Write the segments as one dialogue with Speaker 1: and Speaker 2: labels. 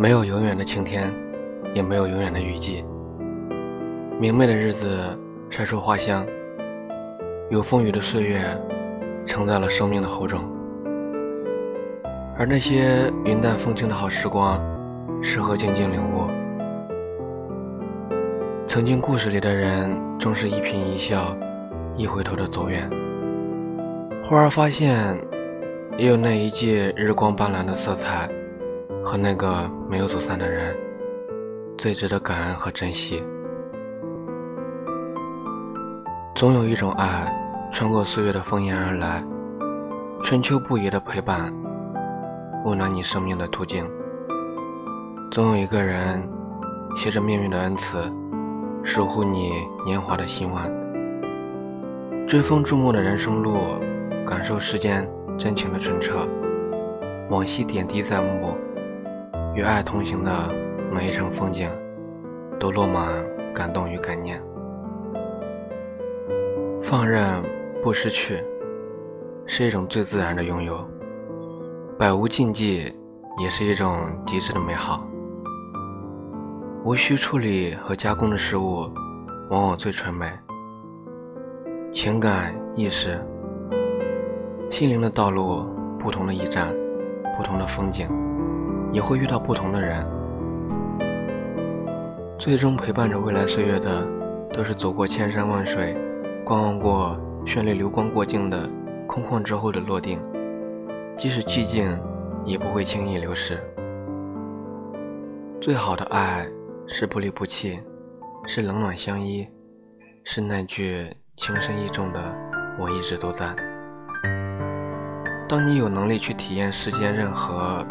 Speaker 1: 没有永远的晴天，也没有永远的雨季。明媚的日子晒出花香，有风雨的岁月承载了生命的厚重。而那些云淡风轻的好时光，适合静静领悟。曾经故事里的人，终是一颦一笑，一回头的走远。忽而发现，也有那一季日光斑斓的色彩。和那个没有走散的人，最值得感恩和珍惜。总有一种爱，穿过岁月的烽烟而来，春秋不移的陪伴，温暖你生命的途径。总有一个人，携着命运的恩赐，守护你年华的心弯。追风逐梦的人生路，感受世间真情的纯澈，往昔点滴在目。与爱同行的每一程风景，都落满感动与感念。放任不失去，是一种最自然的拥有；百无禁忌，也是一种极致的美好。无需处理和加工的事物，往往最纯美。情感、意识、心灵的道路，不同的驿站，不同的风景。也会遇到不同的人，最终陪伴着未来岁月的，都是走过千山万水，观望过绚丽流光过境的空旷之后的落定。即使寂静，也不会轻易流逝。最好的爱是不离不弃，是冷暖相依，是那句情深意重的“我一直都在”。当你有能力去体验世间任何。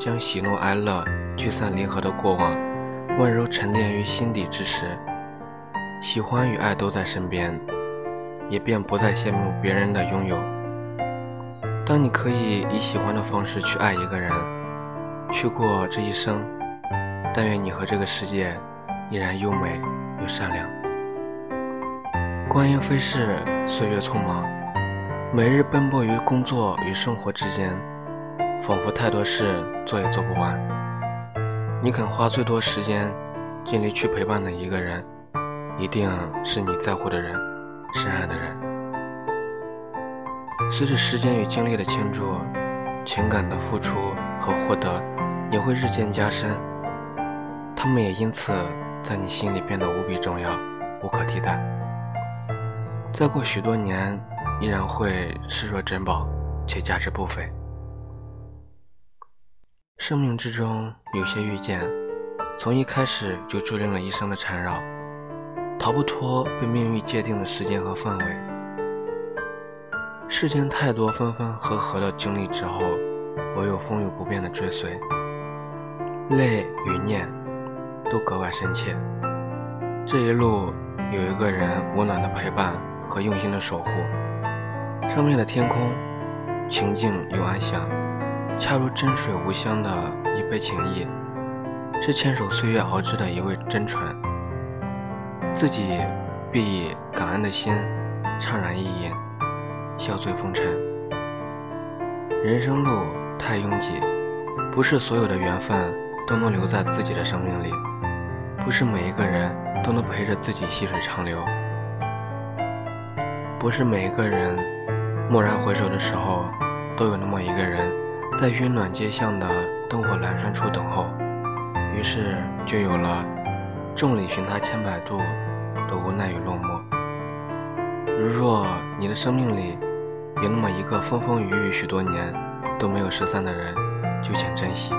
Speaker 1: 将喜怒哀乐、聚散离合的过往，温柔沉淀于心底之时，喜欢与爱都在身边，也便不再羡慕别人的拥有。当你可以以喜欢的方式去爱一个人，去过这一生，但愿你和这个世界依然优美又善良。光阴飞逝，岁月匆忙，每日奔波于工作与生活之间。仿佛太多事做也做不完。你肯花最多时间、尽力去陪伴的一个人，一定是你在乎的人、深爱的人。随着时间与精力的倾注，情感的付出和获得也会日渐加深。他们也因此在你心里变得无比重要、无可替代。再过许多年，依然会视若珍宝，且价值不菲。生命之中有些遇见，从一开始就注定了一生的缠绕，逃不脱被命运界定的时间和范围。世间太多分分合合的经历之后，唯有风雨不变的追随，泪与念都格外深切。这一路有一个人温暖的陪伴和用心的守护，上面的天空清静又安详。恰如真水无香的一杯情谊，是牵手岁月熬制的一味真纯。自己必以感恩的心怅然一饮，笑醉风尘。人生路太拥挤，不是所有的缘分都能留在自己的生命里，不是每一个人都能陪着自己细水长流，不是每一个人蓦然回首的时候都有那么一个人。在温暖街巷的灯火阑珊处等候，于是就有了“众里寻他千百度”的无奈与落寞。如若你的生命里有那么一个风风雨雨许多年都没有失散的人，就请珍惜。